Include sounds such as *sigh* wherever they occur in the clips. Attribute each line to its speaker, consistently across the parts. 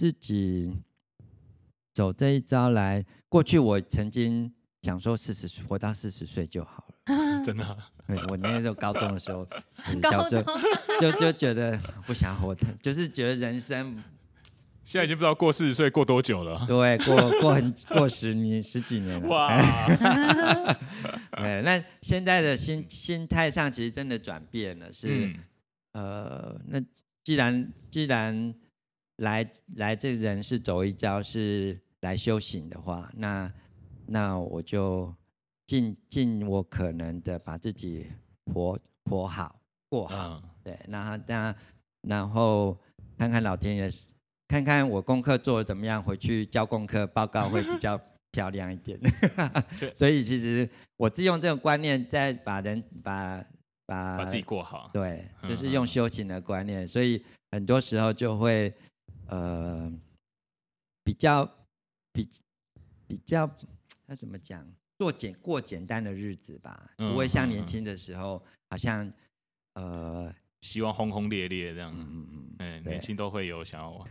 Speaker 1: 自己走这一招来，过去我曾经想说四十岁活到四十岁就好了，*laughs*
Speaker 2: 真的、啊。
Speaker 1: 对，我那时候高中的时候，*laughs* 小时候就就觉得不想活的，就是觉得人生。*laughs*
Speaker 2: 现在已经不知道过四十岁过多久了。对，
Speaker 1: 过过很过十年十几年了。哇！对，那现在的心心态上其实真的转变了，是、嗯、呃，那既然既然来来这人是走一遭是来修行的话，那那我就尽尽我可能的把自己活活好过好。嗯、对，那那然后看看老天爷。看看我功课做的怎么样，回去交功课报告会比较 *laughs* 漂亮一点。*laughs* 所以其实我是用这种观念在把人把把
Speaker 2: 把自己过好。
Speaker 1: 对，就是用修行的观念，所以很多时候就会呃比较比比较那怎么讲，做简过简单的日子吧，不会像年轻的时候好像呃。
Speaker 2: 希望轰轰烈烈这样，嗯嗯嗯，年轻都会有想要。*laughs*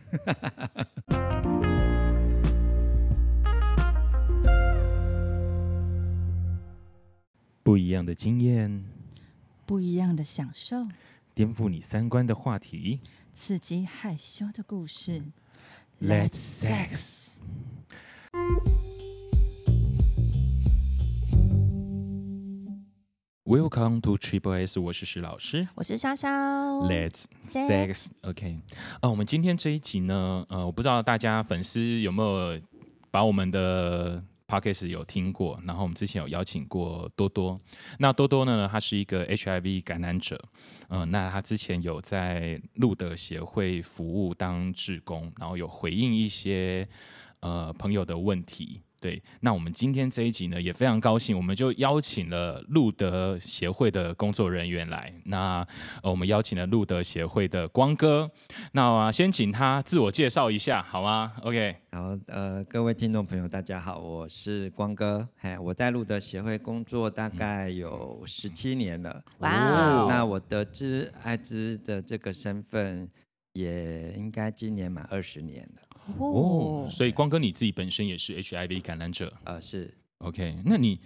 Speaker 2: 不一样的经验，
Speaker 3: 不一样的享受，
Speaker 2: 颠覆你三观的话题，
Speaker 3: 刺激害羞的故事。
Speaker 2: Let's sex。Welcome to Triple S，我是石老师，
Speaker 3: 我是潇潇。
Speaker 2: Let's sex，OK。啊，我们今天这一集呢，呃，我不知道大家粉丝有没有把我们的 Podcast 有听过，然后我们之前有邀请过多多。那多多呢，他是一个 HIV 感染者，嗯、那他之前有在路德协会服务当志工，然后有回应一些呃朋友的问题。对，那我们今天这一集呢，也非常高兴，我们就邀请了路德协会的工作人员来。那我们邀请了路德协会的光哥，那先请他自我介绍一下，好吗？OK。
Speaker 1: 好，呃，各位听众朋友，大家好，我是光哥，嘿，我在路德协会工作大概有十七年了。哇、wow！那我得知艾滋的这个身份，也应该今年满二十年了。
Speaker 2: 哦，所以光哥你自己本身也是 HIV 感染者
Speaker 1: 啊？是
Speaker 2: OK。那你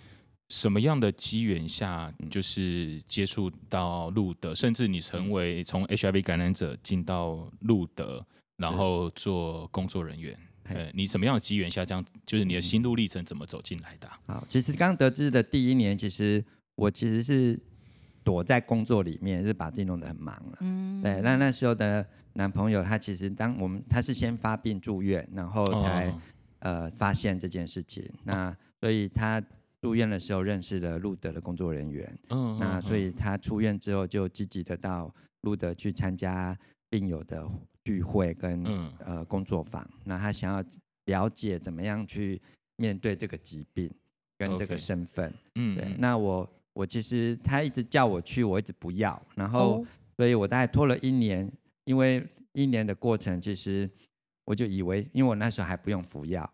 Speaker 2: 什么样的机缘下，就是接触到路德，甚至你成为从 HIV 感染者进到路德，然后做工作人员？呃，你什么样的机缘下，这样就是你的心路历程怎么走进来的？
Speaker 1: 好，其实刚得知的第一年，其实我其实是躲在工作里面，是把自己弄得很忙了。嗯，对，那那时候的。男朋友他其实当我们他是先发病住院，然后才、哦、呃发现这件事情。那所以他住院的时候认识了路德的工作人员。嗯，那所以他出院之后就积极的到路德去参加病友的聚会跟、嗯、呃工作坊。那他想要了解怎么样去面对这个疾病跟这个身份。嗯，对。那我我其实他一直叫我去，我一直不要。然后、哦、所以我大概拖了一年。因为一年的过程，其实我就以为，因为我那时候还不用服药，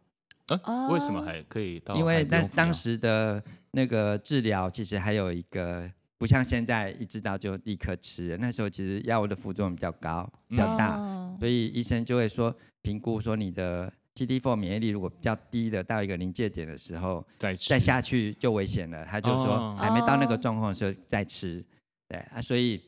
Speaker 2: 啊，为什么还可以到？
Speaker 1: 因为那当时的那个治疗，其实还有一个不像现在一知道就立刻吃。那时候其实药物的副作用比较高，比较大，嗯，所以医生就会说评估说你的 CD4 免疫力如果比较低的到一个临界点的时候，再再下去就危险了。他就说还没到那个状况的时候再吃，对啊，所以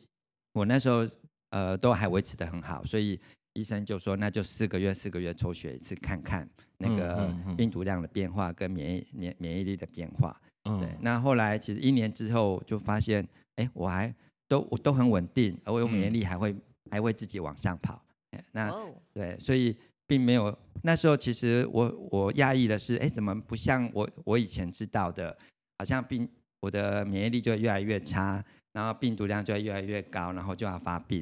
Speaker 1: 我那时候。呃，都还维持得很好，所以医生就说，那就四个月四个月抽血一次，看看那个病毒量的变化跟免疫免免疫力的变化。嗯，对。那后来其实一年之后就发现，哎，我还都我都很稳定，而我免疫力还会、嗯、还会自己往上跑。那对，所以并没有那时候其实我我讶异的是，哎，怎么不像我我以前知道的，好像病我的免疫力就越来越差，然后病毒量就会越来越高，然后就要发病。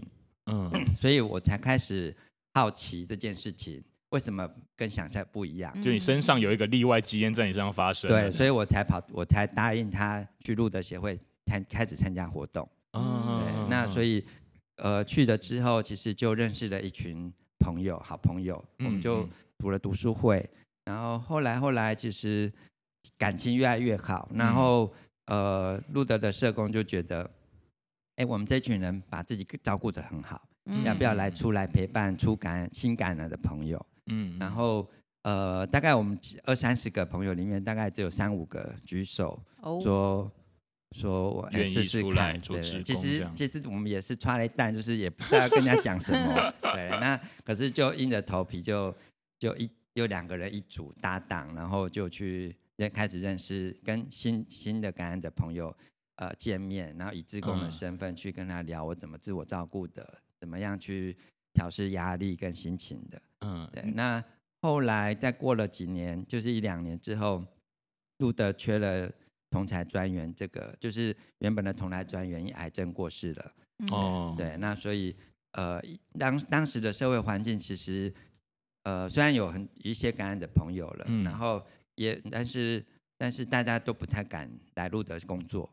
Speaker 1: 嗯，*clears throat* 所以我才开始好奇这件事情为什么跟想象不一样？
Speaker 2: 就你身上有一个例外基因在你身上发生。
Speaker 1: 对，所以我才跑，我才答应他去路德协会参开始参加活动。嗯，对，那所以呃去了之后，其实就认识了一群朋友，好朋友，我们就读了读书会，然后后来后来其实感情越来越好，然后呃路德的社工就觉得。哎，我们这群人把自己照顾得很好，嗯，要不要来出来陪伴出感新感染的朋友？嗯，然后呃，大概我们二三十个朋友里面，大概只有三五个举手说说我愿意试试看。对，其实其实我们也是抓了一蛋，就是也不知道跟人家讲什么。*laughs* 对，那可是就硬着头皮就就一有两个人一组搭档，然后就去开始认识跟新新的感染的朋友呃见面，然后以志工的身份去跟他聊我怎么自我照顾的，怎么样去。调试压力跟心情的，嗯，对。那后来再过了几年，就是一两年之后，路德缺了同才专员，这个就是原本的同侪专员因癌症过世了，哦，对。那所以呃，当当时的社会环境其实呃，虽然有很一些感染的朋友了，嗯、然后也但是但是大家都不太敢来路德工作，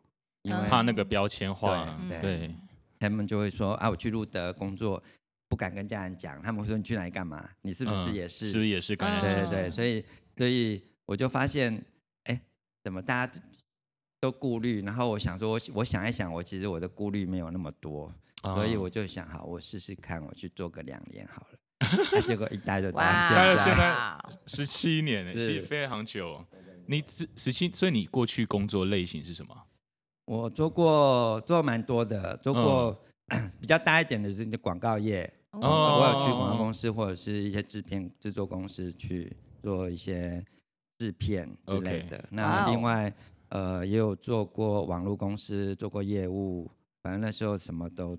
Speaker 2: 因为怕那个标签化，对，
Speaker 1: 他们就会说啊，我去路德工作。不敢跟家人讲，他们会说你去哪里干嘛？你是不是也是？
Speaker 2: 嗯、是不是也是感染者？
Speaker 1: 对对对，所以所以我就发现，哎，怎么大家都顾虑？然后我想说，我我想一想，我其实我的顾虑没有那么多，嗯、所以我就想，好，我试试看，我去做个两年好了。*laughs* 结果一待就待了
Speaker 2: 现在十七年，其实非常久。你十七，所以你过去工作类型是什么？
Speaker 1: 我做过做蛮多的，做过。嗯 *clears throat* 比较大一点的是广告业，哦、我有去广告公司或者是一些制片制作公司去做一些制片之类的。Okay. 那另外呃也有做过网络公司，做过业务，反正那时候什么都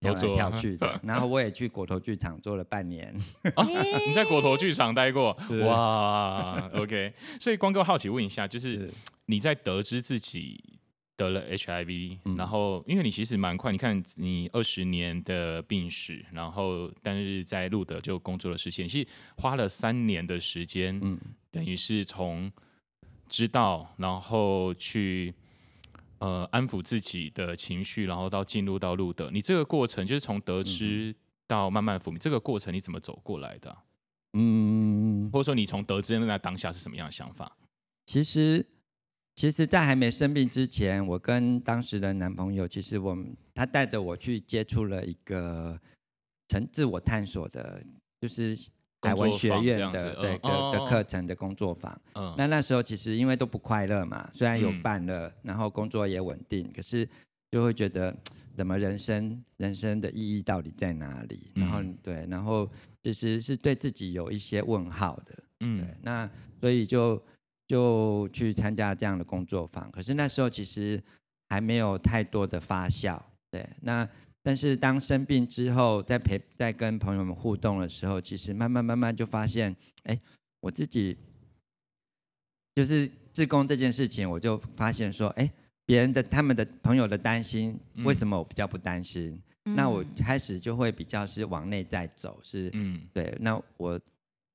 Speaker 1: 跳来跳去的。*laughs* 然后我也去果陀剧场做了半年。*laughs*
Speaker 2: 啊、你在果陀剧场待过？*laughs* 哇，OK。所以光哥好奇问一下，就是你在得知自己。得了 HIV，嗯、然后因为你其实蛮快，你看你二十年的病史，然后但是在路德就工作了十七年，其实花了三年的时间，嗯、等于是从知道，然后去呃安抚自己的情绪，然后到进入到路德，你这个过程就是从得知到慢慢抚平，嗯、这个过程你怎么走过来的、啊？嗯，或者说你从得知那当下是什么样的想法？
Speaker 1: 其实。其实，在还没生病之前，我跟当时的男朋友，其实我们他带着我去接触了一个成自我探索的，就是海文学院的对的的课程的工作坊。嗯，那那时候其实因为都不快乐嘛，虽然有伴了，然后工作也稳定，可是就会觉得怎么人生人生的意义到底在哪里？然后对，然后其实是对自己有一些问号的。嗯，那所以就。就去参加这样的工作坊，可是那时候其实还没有太多的发酵，对。那但是当生病之后，在陪在跟朋友们互动的时候，其实慢慢慢慢就发现，哎，我自己就是自宫这件事情，我就发现说，哎，别人的他们的朋友的担心，为什么我比较不担心？嗯、那我开始就会比较是往内在走，是，嗯，对。那我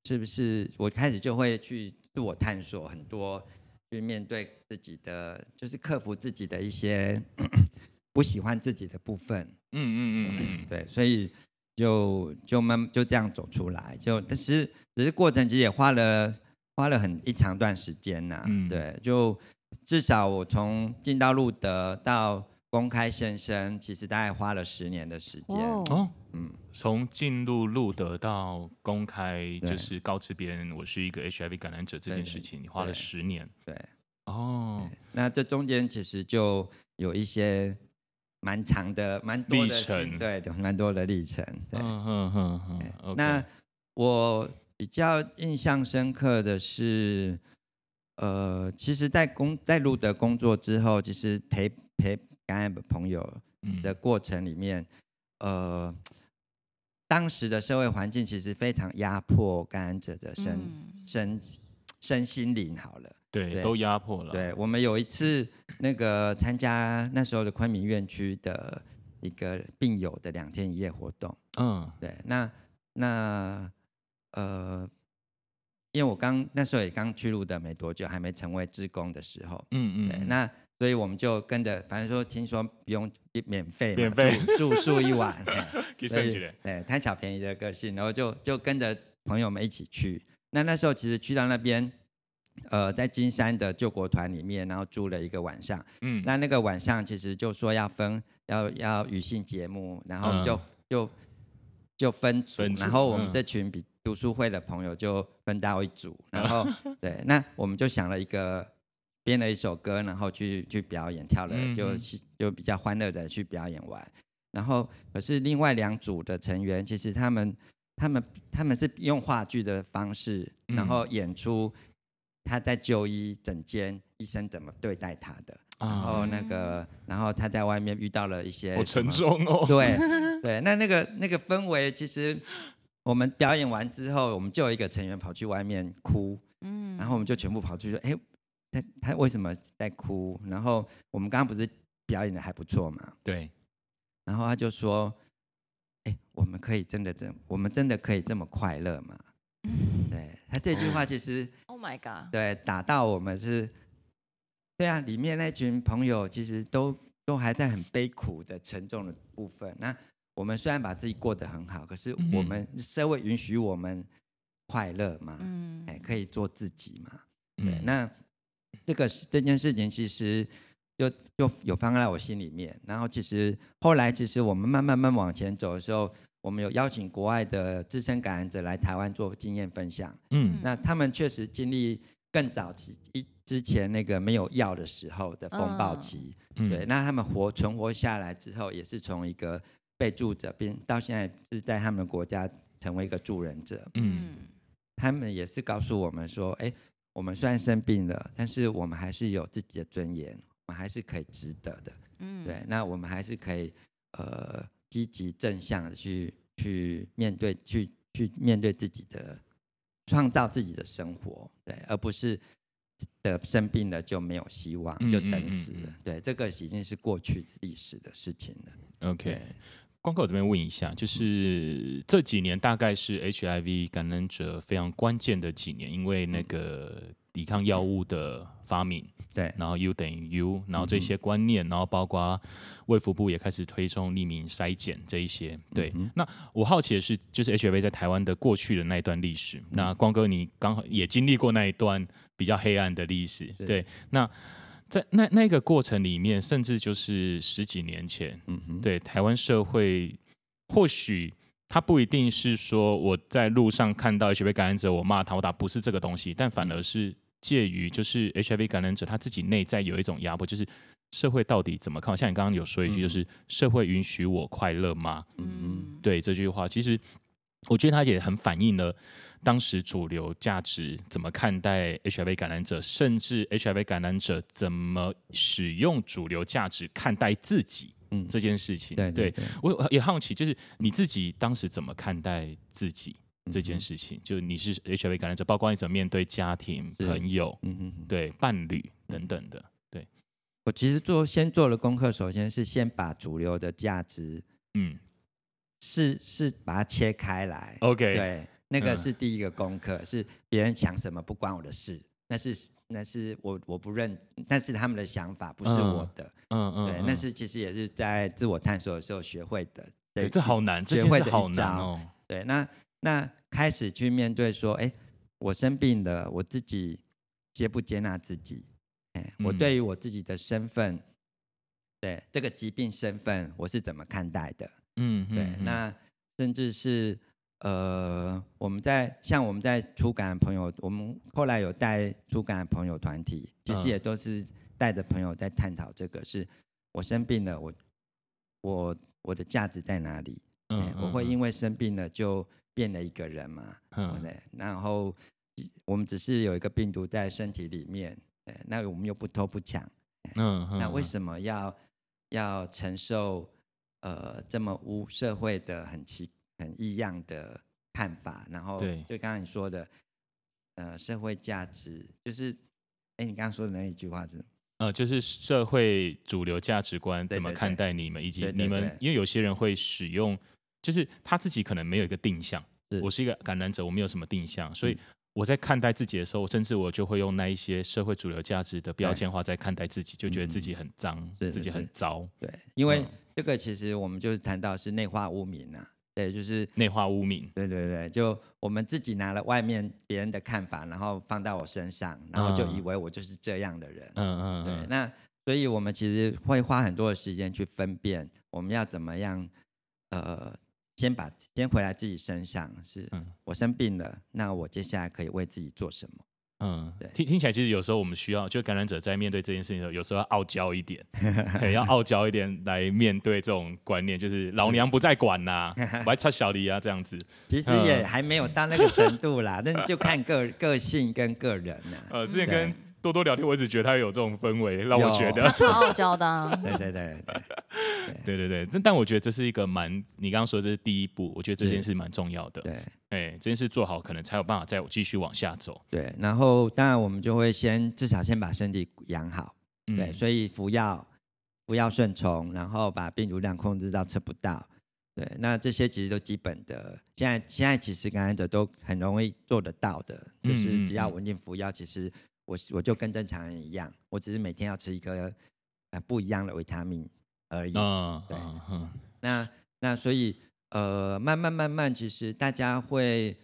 Speaker 1: 是不是我开始就会去。自我探索很多，去面对自己的，就是克服自己的一些 *coughs* 不喜欢自己的部分。嗯嗯嗯嗯，对，所以就就慢就这样走出来，就但是只是过程其实也花了花了很一长段时间呐、啊。嗯，对，就至少我从进到路德到公开现身，其实大概花了十年的时间。哦。嗯，
Speaker 2: 从进入路德到公开，就是告知别人我是一个 HIV 感染者这件事情，你花了十年。
Speaker 1: 对，哦，那这中间其实就有一些蛮长的、蛮多的历程，对，蛮多的历程。对，嗯嗯嗯嗯。那我比较印象深刻的是，呃，其实，在工在路德工作之后，其实陪陪感染的朋友的过程里面，呃。当时的社会环境其实非常压迫感染者的身、嗯、身身心灵，好了，
Speaker 2: 对，对都压迫了。
Speaker 1: 对，我们有一次那个参加那时候的昆明院区的一个病友的两天一夜活动，嗯，对，那那呃，因为我刚那时候也刚去入的没多久，还没成为职工的时候，嗯嗯，对，那。所以我们就跟着，反正说听说不用免费，免费。住宿一晚，*laughs* 所以对贪小便宜的个性，然后就就跟着朋友们一起去。那那时候其实去到那边，呃，在金山的救国团里面，然后住了一个晚上。嗯，那那个晚上其实就说要分，要要语性节目，然后就、嗯、就就分组，分组然后我们这群比读书会的朋友就分到一组，然后 *laughs* 对，那我们就想了一个编了一首歌，然后去去表演，跳了就就比较欢乐的去表演完。然后可是另外两组的成员，其实他们他们他们是用话剧的方式，然后演出他在就医诊间医生怎么对待他的。然后那个，然后他在外面遇到了一些，
Speaker 2: 好沉重哦。
Speaker 1: 对 *laughs* 对，那那个那个氛围，其实我们表演完之后，我们就有一个成员跑去外面哭，嗯，然后我们就全部跑出去说，哎，他他为什么在哭？然后我们刚刚不是表演的还不错嘛？
Speaker 2: 对。
Speaker 1: 然后他就说，哎，我们可以真的这，我们真的可以这么快乐吗？*laughs* 对，他这句话其实，*laughs*
Speaker 3: Oh my God，
Speaker 1: 对，打到我们是。对啊，里面那群朋友其实都都还在很悲苦的沉重的部分。那我们虽然把自己过得很好，可是我们社会允许我们快乐嘛？嗯，哎，可以做自己嘛？对，那这个这件事情其实就就有放在我心里面。然后其实后来，其实我们慢慢慢往前走的时候，我们有邀请国外的资深感染者来台湾做经验分享。嗯，那他们确实经历。更早期一之前那个没有药的时候的风暴期，嗯、对，那他们活存活下来之后，也是从一个被助者变到现在是在他们国家成为一个助人者。嗯，他们也是告诉我们说，哎，我们虽然生病了，但是我们还是有自己的尊严，我们还是可以值得的。嗯，对，那我们还是可以呃积极正向的去去面对，去去面对自己的。创造自己的生活，对，而不是的生病了就没有希望，就等死了。嗯嗯嗯嗯、对，这个已经是过去历史的事情了。
Speaker 2: OK，光哥我这边问一下，就是这几年大概是 HIV 感染者非常关键的几年，因为那个抵抗药物的发明。
Speaker 1: 对，
Speaker 2: 然后 U 等于 U，然后这些观念，嗯、然后包括卫福部也开始推崇匿名筛检这一些。对，嗯、那我好奇的是，就是 HIV 在台湾的过去的那一段历史。嗯、那光哥，你刚好也经历过那一段比较黑暗的历史。是对，那在那那个过程里面，甚至就是十几年前，嗯哼，对台湾社会，或许他不一定是说我在路上看到 HIV 感染者，我骂他，我打不是这个东西，但反而是。介于就是 HIV 感染者他自己内在有一种压迫，就是社会到底怎么看？像你刚刚有说一句，就是社会允许我快乐吗？嗯，对这句话，其实我觉得他也很反映了当时主流价值怎么看待 HIV 感染者，甚至 HIV 感染者怎么使用主流价值看待自己。嗯，这件事情，对，对，对，我也好奇，就是你自己当时怎么看待自己？这件事情，就你是 HIV 感染者，包括你怎么面对家庭、朋友，嗯嗯，对，伴侣等等的。对，
Speaker 1: 我其实做先做了功课，首先是先把主流的价值，嗯，是是把它切开来。
Speaker 2: OK，
Speaker 1: 对，那个是第一个功课，是别人想什么不关我的事，那是那是我我不认，那是他们的想法，不是我的。嗯嗯，对，那是其实也是在自我探索的时候学会的。
Speaker 2: 对，这好难，这件事好难哦。
Speaker 1: 对，那。那开始去面对说，哎，我生病了，我自己接不接纳自己？哎，我对于我自己的身份，嗯、对这个疾病身份，我是怎么看待的？嗯，对。嗯、那甚至是呃，我们在像我们在初感朋友，我们后来有带初感朋友团体，其实也都是带着朋友在探讨这个：是我生病了，我我我的价值在哪里？嗯，我会因为生病了就变了一个人嘛，嗯、对，然后我们只是有一个病毒在身体里面，对，那我们又不偷不抢，嗯，嗯，那为什么要要承受呃这么污社会的很奇很异样的看法？然后对，就刚刚你说的，呃，社会价值就是，哎，你刚刚说的那一句话是，
Speaker 2: 呃，就是社会主流价值观怎么看待你们，以及你们，因为有些人会使用。就是他自己可能没有一个定向，是我是一个感染者，我没有什么定向，所以我在看待自己的时候，甚至我就会用那一些社会主流价值的标签化在看待自己，就觉得自己很脏，嗯、自己很糟。
Speaker 1: 对，因为这个其实我们就是谈到是内化污名啊，对，就是
Speaker 2: 内化污名。
Speaker 1: 对对对，就我们自己拿了外面别人的看法，然后放到我身上，然后就以为我就是这样的人。嗯嗯，对。那所以我们其实会花很多的时间去分辨，我们要怎么样，呃。先把先回来自己身上，是、
Speaker 2: 嗯、
Speaker 1: 我生病了，那我接下来可以为自己做什么？
Speaker 2: 嗯，对，听听起来其实有时候我们需要，就感染者在面对这件事情的时候，有时候要傲娇一点，*laughs* 要傲娇一点来面对这种观念，就是老娘不再管啦、啊，*laughs* 我还插小李啊这样子。
Speaker 1: 其实也还没有到那个程度啦，*laughs* 那就看个个性跟个人呐、啊。
Speaker 2: 呃，之前跟多多聊天，我一直觉得他有这种氛围，让我觉得
Speaker 3: 超傲娇的、啊。
Speaker 1: 对对对对
Speaker 2: 对对对，但但我觉得这是一个蛮，你刚刚说这是第一步，我觉得这件事蛮重要的。
Speaker 1: 对，
Speaker 2: 哎，这件事做好，可能才有办法再继续往下走。
Speaker 1: 对，然后当然我们就会先至少先把身体养好。嗯、对，所以服药，服药顺从，然后把病毒量控制到测不到。对，那这些其实都基本的，现在现在其实感染者都很容易做得到的，就是只要稳定服药，其实。我我就跟正常人一样，我只是每天要吃一颗呃不一样的维他命而已。嗯，对。嗯、那那所以呃，慢慢慢慢，其实大家会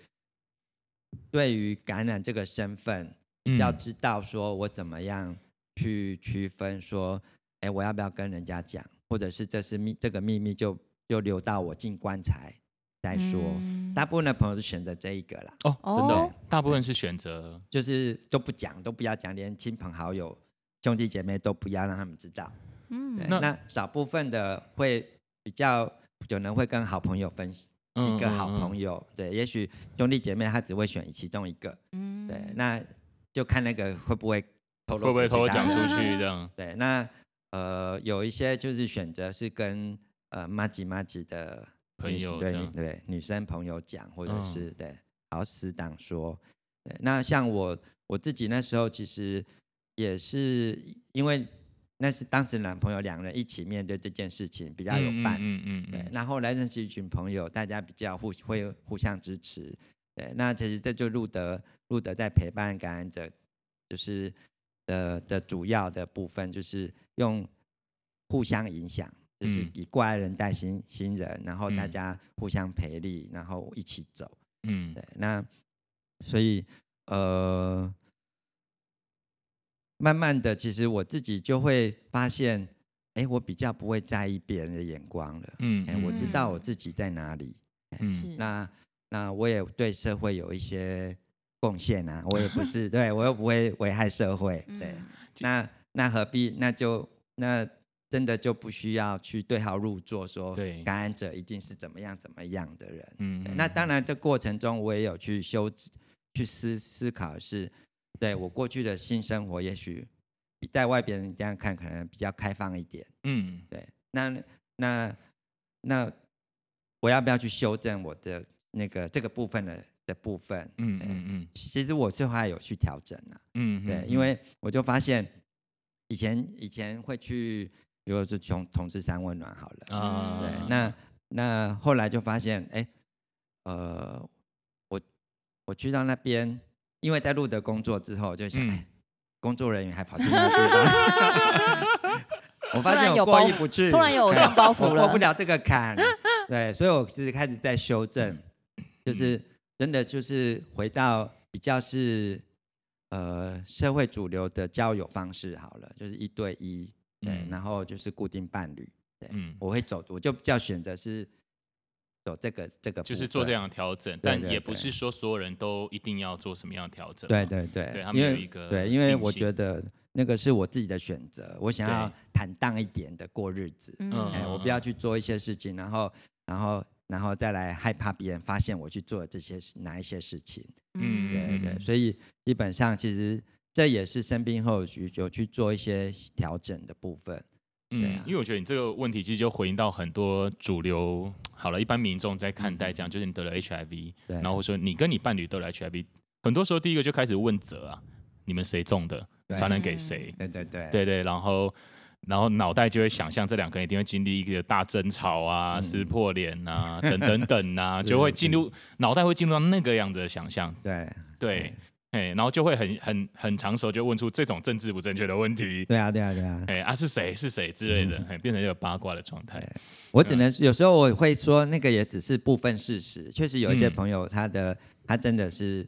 Speaker 1: 对于感染这个身份，要知道说我怎么样去区分说，哎，我要不要跟人家讲，或者是这是秘这个秘密就就留到我进棺材。再说，嗯、大部分的朋友是选择这一个啦。
Speaker 2: 哦，真的，大部分是选择，
Speaker 1: 就是都不讲，都不要讲，连亲朋好友、兄弟姐妹都不要让他们知道。嗯，那那少部分的会比较有人会跟好朋友分析，几个好朋友，嗯嗯嗯对，也许兄弟姐妹他只会选其中一个。嗯，对，那就看那个会不会透露，
Speaker 2: 会不会偷偷讲出去 *laughs* 这样。
Speaker 1: 对，那呃，有一些就是选择是跟呃妈吉妈吉的。
Speaker 2: 朋友
Speaker 1: 对对女生朋友讲，或者是、嗯、对好死党说，对，那像我我自己那时候其实也是因为那是当时男朋友两人一起面对这件事情比较有伴，嗯嗯，嗯，嗯对，那后来认识一群朋友，大家比较互会互相支持，对，那其实这就路德路德在陪伴感染者，就是的的主要的部分就是用互相影响。就是以过来人带新新人，然后大家互相陪力，然后一起走。嗯，对。那所以呃，慢慢的，其实我自己就会发现，哎，我比较不会在意别人的眼光了。嗯，哎，我知道我自己在哪里。嗯，那那我也对社会有一些贡献啊。我也不 *laughs* 是，对我又不会危害社会。对，那那何必？那就那。真的就不需要去对号入座，说感染者一定是怎么样怎么样的人。嗯，那当然，这过程中我也有去修、去思思考是，对我过去的性生活，也许比在外边人这样看可能比较开放一点。嗯，对。那那那我要不要去修正我的那个这个部分的的部分？嗯嗯嗯。其实我最后还有去调整了。嗯，对，因为我就发现以前以前会去。比如说是从同志三温暖好了，啊、对，那那后来就发现，哎、欸，呃，我我去到那边，因为在路德工作之后，就想，嗯、工作人员还跑去那边，*laughs* 我发现我过意不去，
Speaker 3: 突然有偶像包袱了，
Speaker 1: 过不了这个坎，对，所以我其实开始在修正，就是真的就是回到比较是呃社会主流的交友方式好了，就是一对一。对，然后就是固定伴侣，对，嗯，我会走，我就比较选择是走这个这个，
Speaker 2: 就是做这样的调整，但也不是说所有人都一定要做什么样的调整，
Speaker 1: 对对对，
Speaker 2: 对他们有一个，
Speaker 1: 对，因为我觉得那个是我自己的选择，我想要坦荡一点的过日子，嗯，我不要去做一些事情，然后然后然后再来害怕别人发现我去做这些哪一些事情，嗯，对对，所以基本上其实。这也是生病后有有去做一些调整的部分，
Speaker 2: 嗯，因为我觉得你这个问题其实就回应到很多主流好了，一般民众在看待这样，就是你得了 HIV，然后说你跟你伴侣得了 HIV，很多时候第一个就开始问责啊，你们谁中的，传染给谁？
Speaker 1: 对对对，
Speaker 2: 对对，然后然后脑袋就会想象这两个人一定会经历一个大争吵啊、撕破脸啊等等等啊，*laughs* 就会进入脑袋会进入到那个样子的想象，
Speaker 1: 对
Speaker 2: 对。哎，然后就会很很很长时候就问出这种政治不正确的问题。
Speaker 1: 对啊，对啊，对啊。
Speaker 2: 哎啊，是谁是谁之类的，哎，变成一个八卦的状态。
Speaker 1: 我只能有时候我会说，那个也只是部分事实。确实有一些朋友，他的他真的是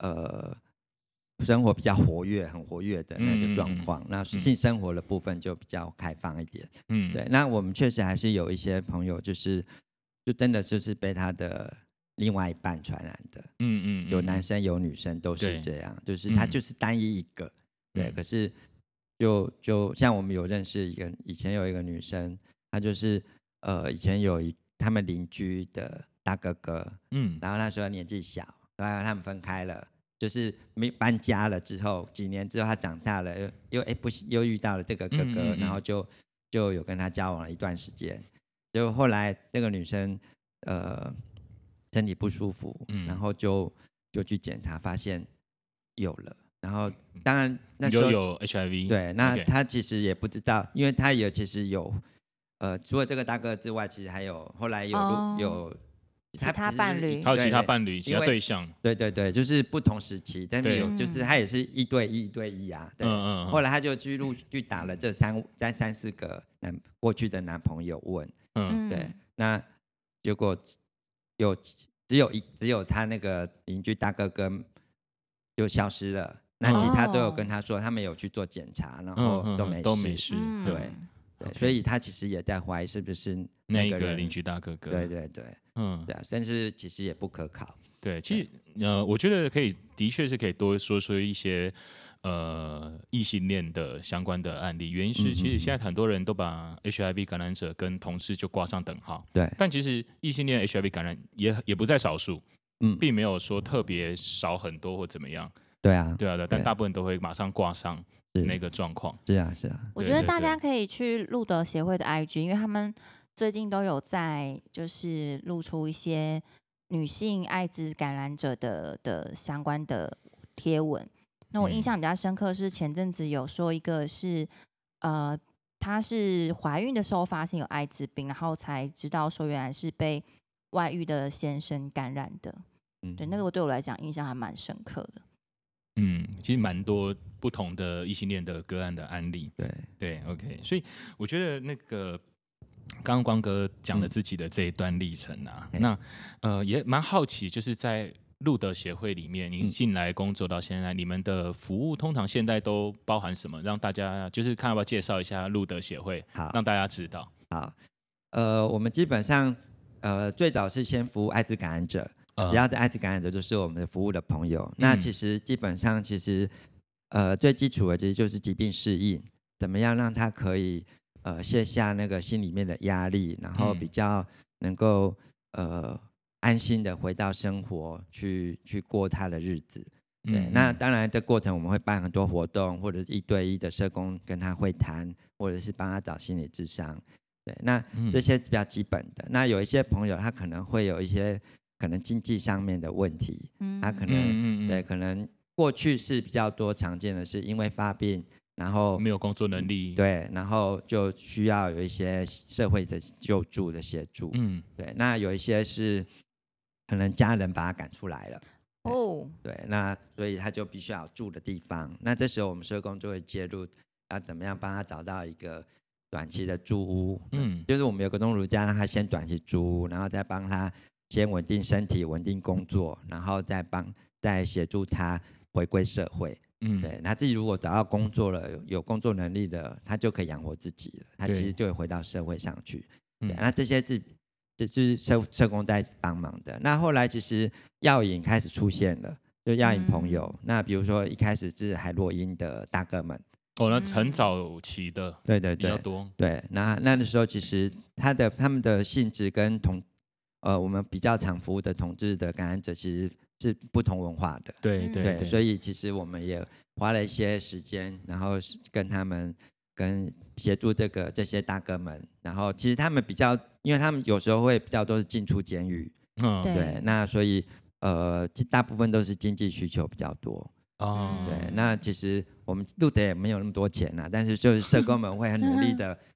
Speaker 1: 呃生活比较活跃，很活跃的那个状况。那性生活的部分就比较开放一点。嗯，对。那我们确实还是有一些朋友，就是就真的就是被他的另外一半传染的。
Speaker 2: 嗯嗯，嗯，
Speaker 1: 有男生有女生都是这
Speaker 2: 样，
Speaker 1: 就是他就是单一一个。嗯、对，可是就就像我们有认识一个，以前有一个女生，她就是呃以前有一他们邻居的大哥哥，嗯，然后那时候年纪小，然后他们分开了。就是没搬家了之后，几年之后他长大了，又又哎不又遇到了这个哥哥，嗯嗯嗯，然后就就有跟他交往了一段时间。就后来那个女生呃身体不舒服，嗯、然后就就去检查，发现有了。然后当然那时候
Speaker 2: 有 HIV，
Speaker 1: 对，那他其实也不知道，因为他也其实有呃除了这个大哥之外，其实还有后来有、哦、有。
Speaker 3: 其他伴侣，
Speaker 2: 还有其他伴侣、其他对象，
Speaker 1: 对对对，就是不同时期，但是有，就是他也是一对一、一对一啊。对，嗯嗯。后来他就去陆续打了这三、三三四个男过去的男朋友问，嗯，对，那结果有只有一只有他那个邻居大哥哥就消失了，那其他都有跟他说，他们有去做检查，然后都没事，
Speaker 2: 都没事，
Speaker 1: 对。对，所以他其实也在怀疑是不是
Speaker 2: 那一个邻居大哥哥。
Speaker 1: 对对对，嗯，对啊，但是其实也不可靠。
Speaker 2: 对，其实呃，我觉得可以，的确是可以多说说一些呃异性恋的相关的案例。原因是，其实现在很多人都把 HIV 感染者跟同事就挂上等号。
Speaker 1: 对，
Speaker 2: 但其实异性恋 HIV 感染也也不在少数，嗯，并没有说特别少很多或怎么样。
Speaker 1: 对啊，
Speaker 2: 对啊，对，但大部分都会马上挂上。那个状况，
Speaker 1: 是啊，是啊。
Speaker 3: 我觉得大家可以去路德协会的 IG，因为他们最近都有在就是露出一些女性艾滋感染者的的相关的贴文。那我印象比较深刻是前阵子有说一个是呃，她是怀孕的时候发现有艾滋病，然后才知道说原来是被外遇的先生感染的。嗯，对，那个我对我来讲印象还蛮深刻的。
Speaker 2: 嗯，其实蛮多不同的异性恋的个案的案例，
Speaker 1: 对
Speaker 2: 对，OK，所以我觉得那个刚刚光哥讲了自己的这一段历程啊，嗯、那呃也蛮好奇，就是在路德协会里面，您进来工作到现在，嗯、你们的服务通常现在都包含什么？让大家就是看要不要介绍一下路德协会，
Speaker 1: 好，
Speaker 2: 让大家知道。
Speaker 1: 好，呃，我们基本上呃最早是先服务艾滋感染者。只要是艾滋感染者，就是我们的服务的朋友。嗯、那其实基本上，其实呃最基础的其实就是疾病适应，怎么样让他可以呃卸下那个心里面的压力，然后比较能够呃安心的回到生活去去过他的日子。对，嗯、那当然这过程我们会办很多活动，或者是一对一的社工跟他会谈，或者是帮他找心理智商。对，那这些是比较基本的。那有一些朋友他可能会有一些。可能经济上面的问题，他可能对，可能过去是比较多常见的是因为发病，然后
Speaker 2: 没有工作能力，
Speaker 1: 对，然后就需要有一些社会的救助的协助，嗯，对，那有一些是可能家人把他赶出来了，哦，对，那所以他就必须要住的地方，那这时候我们社工就会介入，要怎么样帮他找到一个短期的住屋，嗯，就是我们有个东如家，让他先短期租屋，然后再帮他。先稳定身体，稳定工作，然后再帮再协助他回归社会。嗯，对，他自己如果找到工作了，有，有工作能力的，他就可以养活自己了。他其实就会回到社会上去。对，那这些是这是社社工在帮忙的。那后来其实药瘾开始出现了，就药瘾朋友。嗯、那比如说一开始是海洛因的大哥们。
Speaker 2: 哦，那很早期的，
Speaker 1: 对对对，比较多。对，那那个时候其实他的他们的性质跟同。呃，我们比较常服务的同志的感染者其实是不同文化的，
Speaker 2: 对对对，
Speaker 1: 对，所以其实我们也花了一些时间，然后跟他们跟协助这个这些大哥们，然后其实他们比较，因为他们有时候会比较都是进出监狱，嗯，对，那所以呃，大部分都是经济需求比较多，哦，对，那其实我们路德也没有那么多钱呐，但是就是 *laughs* 社工们会很努力的。*laughs*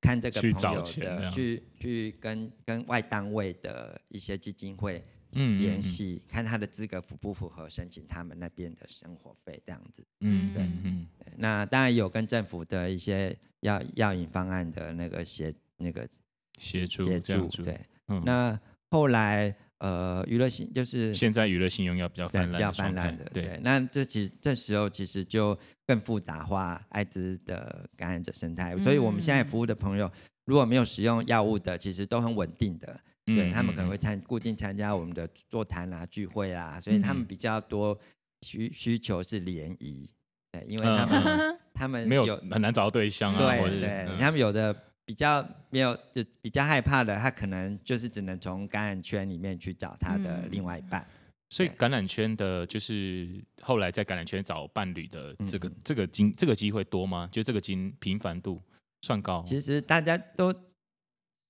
Speaker 1: 看这个朋友的，去，去去跟跟外单位的一些基金会联系，嗯嗯嗯，看他的资格符不符合申请他们那边的生活费这样子。嗯，对，嗯，那当然有跟政府的一些药药引方案的那个协那个
Speaker 2: 协助
Speaker 1: 协助，对，嗯、那后来。呃，娱乐性就是
Speaker 2: 现在娱乐性用药比较泛滥，
Speaker 1: 比较泛滥的。对，对那这其实这时候其实就更复杂化艾滋的感染者生态。嗯、所以我们现在服务的朋友，如果没有使用药物的，其实都很稳定的。对他们可能会参固定参加我们的座谈啊、聚会啊，所以他们比较多需需求是联谊，对，因为他们、嗯、他们有
Speaker 2: 没有很难找到对象啊，
Speaker 1: 对对，嗯、他们有的比较没有就比较害怕的，他可能就是只能从感染圈里面去找他的另外一半。嗯
Speaker 2: 所以感染圈的，就是后来在感染圈找伴侣的这个这个经这个机会多吗？就这个经频繁度算高？
Speaker 1: 其实大家都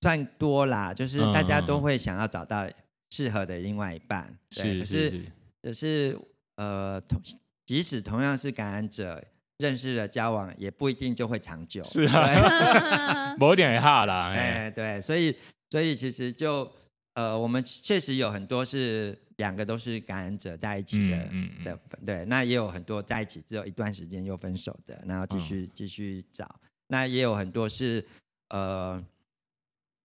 Speaker 1: 算多啦，就是大家都会想要找到适合的另外一半。是是是，可是呃，同即使同样是感染者，认识了交往也不一定就会长久。
Speaker 2: 是啊，某点也哈啦。
Speaker 1: 哎，对，所以所以其实就呃，我们确实有很多是。两个都是感染者在一起的，嗯嗯、的对，那也有很多在一起只有一段时间又分手的，然后继续、嗯、继续找，那也有很多是呃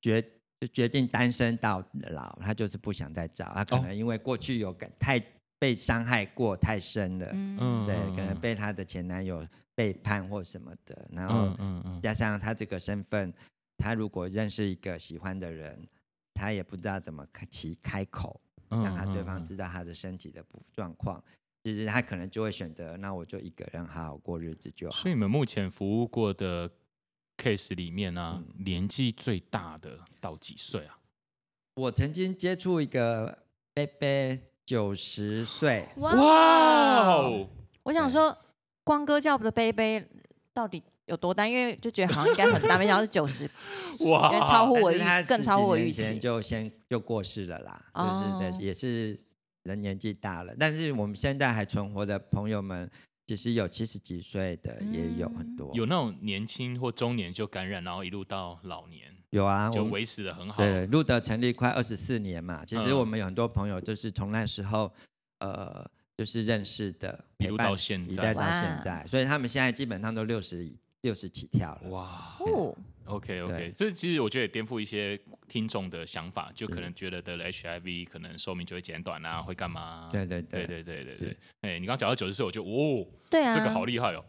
Speaker 1: 决决定单身到老，他就是不想再找，他可能因为过去有感太被伤害过太深了，嗯，对，可能被他的前男友背叛或什么的，然后加上他这个身份，他如果认识一个喜欢的人，他也不知道怎么开启开口。让他对方知道他的身体的状况，其实他可能就会选择，那我就一个人好好过日子就好。
Speaker 2: 所以你们目前服务过的 case 里面呢、啊，嗯、年纪最大的到几岁啊？
Speaker 1: 我曾经接触一个伯伯九十岁，
Speaker 3: 哇哦！我想说，光哥叫的伯伯到底？有多大？因为就觉得好像应该很大，没想到是九十，*laughs* 哇，超乎我预，更超乎我预期。
Speaker 1: 就先就过世了啦，哦、就是对，也是人年纪大了。但是我们现在还存活的朋友们，其实有七十几岁的，也有很多。
Speaker 2: 有那种年轻或中年就感染，然后一路到老年，
Speaker 1: 有啊，
Speaker 2: 就维持的很好。
Speaker 1: 对，路德成立快二十四年嘛，其实我们有很多朋友就是从那时候，呃，就是认识的，
Speaker 2: 一路到现在，
Speaker 1: 到现在，所以他们现在基本上都六十。六十起跳了哇！
Speaker 2: 哦，OK OK，对。这其实我觉得也颠覆一些听众的想法，就可能觉得得了 HIV 可能寿命就会减短啊，会干嘛？
Speaker 1: 对对对。
Speaker 2: 对对对对哎，你刚讲到九十岁，我就哦，
Speaker 3: 对啊，
Speaker 2: 这个好厉害哦，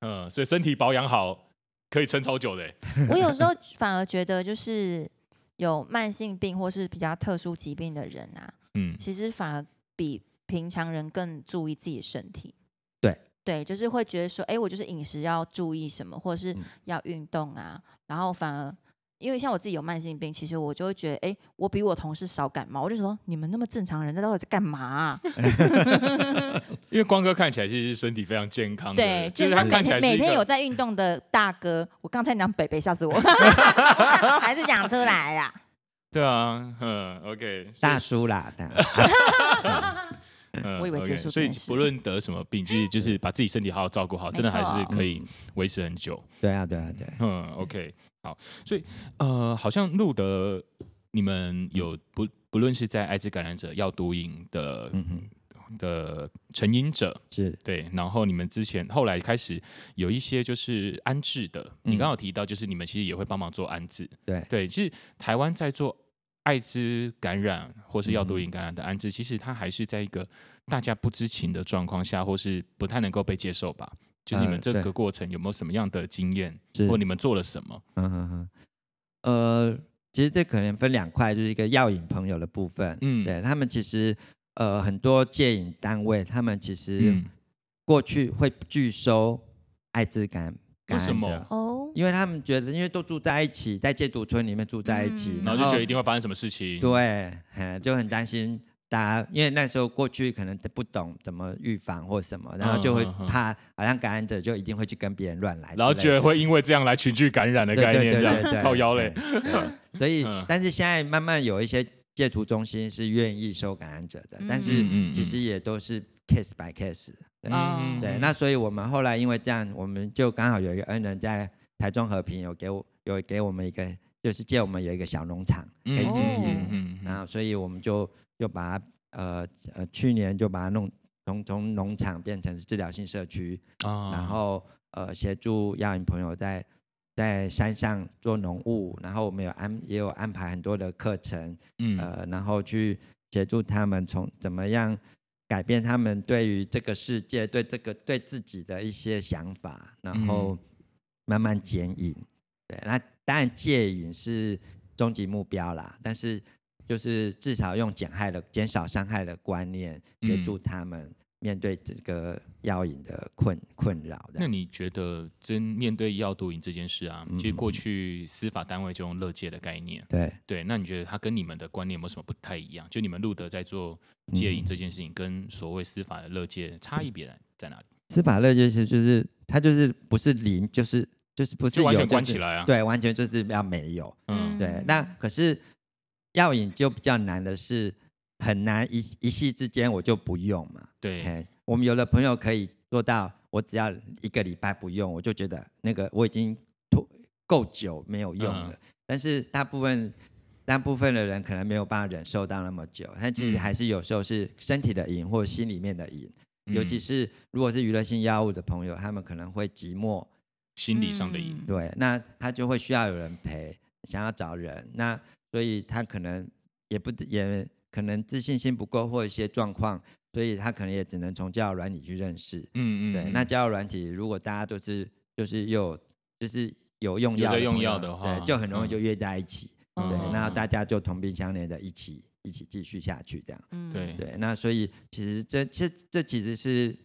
Speaker 2: 嗯，所以身体保养好可以撑超久的。*laughs*
Speaker 3: 我有时候反而觉得，就是有慢性病或是比较特殊疾病的人啊，嗯，其实反而比平常人更注意自己的身体。对，就是会觉得说，哎，我就是饮食要注意什么，或者是要运动啊。嗯、然后反而，因为像我自己有慢性病，其实我就会觉得，哎，我比我同事少感冒。我就说，你们那么正常人，那到底在干嘛、啊？*laughs*
Speaker 2: 因为光哥看起来其实是身体非常健康的，
Speaker 3: 对，就是他每天每天有在运动的大哥。我刚才讲北北，吓死我，*laughs* 还是讲出来啦。
Speaker 2: 对啊，嗯，OK，
Speaker 1: 大叔啦。*laughs*
Speaker 3: 我以为结束、okay,
Speaker 2: 所以不论得什么病，*laughs* 其实就是把自己身体好好照顾好，真的还是可以维持很久。
Speaker 1: 对啊，对啊，对。
Speaker 2: 嗯，OK，好。所以呃，好像路德你们有不不论是在艾滋感染者要毒瘾的、嗯、哼的成瘾者是对，然后你们之前后来开始有一些就是安置的，嗯、你刚好提到就是你们其实也会帮忙做安置。
Speaker 1: 对
Speaker 2: 对，其实台湾在做。艾滋感染或是药毒瘾感染的安置，嗯、其实它还是在一个大家不知情的状况下，或是不太能够被接受吧？就是你们这个过程有没有什么样的经验，呃、或你们做了什么？嗯哼哼。
Speaker 1: 呃，其实这可能分两块，就是一个药瘾朋友的部分。嗯，对他们其实呃很多戒瘾单位，他们其实过去会拒收艾滋感感染者。哦。因为他们觉得，因为都住在一起，在戒毒村里面住在一起，
Speaker 2: 嗯、然后就觉得一定会发生什么事情。
Speaker 1: 对，就很担心大家，因为那时候过去可能不懂怎么预防或什么，然后就会怕，好像感染者就一定会去跟别人乱来，
Speaker 2: 然后觉得会因为这样来群聚感染的概念，这样靠腰嘞。*laughs*
Speaker 1: 所以，但是现在慢慢有一些戒毒中心是愿意收感染者的，但是其实也都是 case by case。对，对，那所以我们后来因为这样，我们就刚好有一个恩人在。台中和平有给我有给我们一个，就是借我们有一个小农场可以经营，嗯然后所以我们就就把它呃呃去年就把它弄从从农场变成治疗性社区，哦、然后呃协助药瘾朋友在在山上做农务，然后我们有安也有安排很多的课程，嗯、呃然后去协助他们从怎么样改变他们对于这个世界对这个对自己的一些想法，然后。嗯慢慢减瘾，对，那当然戒瘾是终极目标啦。但是就是至少用减害的、减少伤害的观念，协助他们面对这个药瘾的困困扰。
Speaker 2: 那你觉得，真面对药毒瘾这件事啊，其实过去司法单位就用乐戒的概念，
Speaker 1: 对
Speaker 2: 对。那你觉得他跟你们的观念有没有什么不太一样？就你们路德在做戒瘾这件事情，跟所谓司法的乐戒差异别在哪里？
Speaker 1: 司法乐戒是就是它就是不是零，就是就是不是
Speaker 2: 完全关起来啊？
Speaker 1: 对，完全就是要没有。嗯，对。那可是。药瘾就比较难的是，很难一一夕之间我就不用嘛。
Speaker 2: 对
Speaker 1: 我们有的朋友可以做到，我只要一个礼拜不用，我就觉得那个我已经够久没有用了。嗯、但是大部分大部分的人可能没有办法忍受到那么久，但其实还是有时候是身体的瘾或心里面的瘾，嗯、尤其是如果是娱乐性药物的朋友，他们可能会寂寞，
Speaker 2: 心理上的瘾。
Speaker 1: 对，那他就会需要有人陪，想要找人那。所以他可能也不也可能自信心不够或一些状况，所以他可能也只能从交友软体去认识。嗯嗯。对，那交友软体如果大家都是就是有就是有用药
Speaker 2: 有用药的话，
Speaker 1: 对，就很容易就约在一起。嗯、对，那大家就同病相怜的一起一起继续下去这样。
Speaker 2: 嗯，对
Speaker 1: 对。那所以其实这这这其实是